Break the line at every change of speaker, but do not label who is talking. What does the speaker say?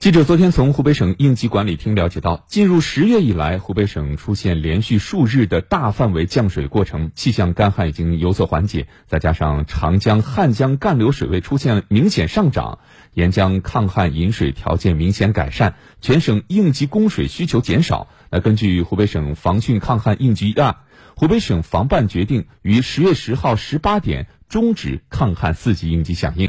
记者昨天从湖北省应急管理厅了解到进入十月以来湖北省出现连续数日的大范围降水过程气象干旱已经有所缓解再加上长江汉江干流水位出现明显上涨沿江抗旱饮水条件明显改善全省应急供水需求减少那根据湖北省防汛抗旱应急预案湖北省防办决定于十月十号十八点终止抗旱四级应急响应。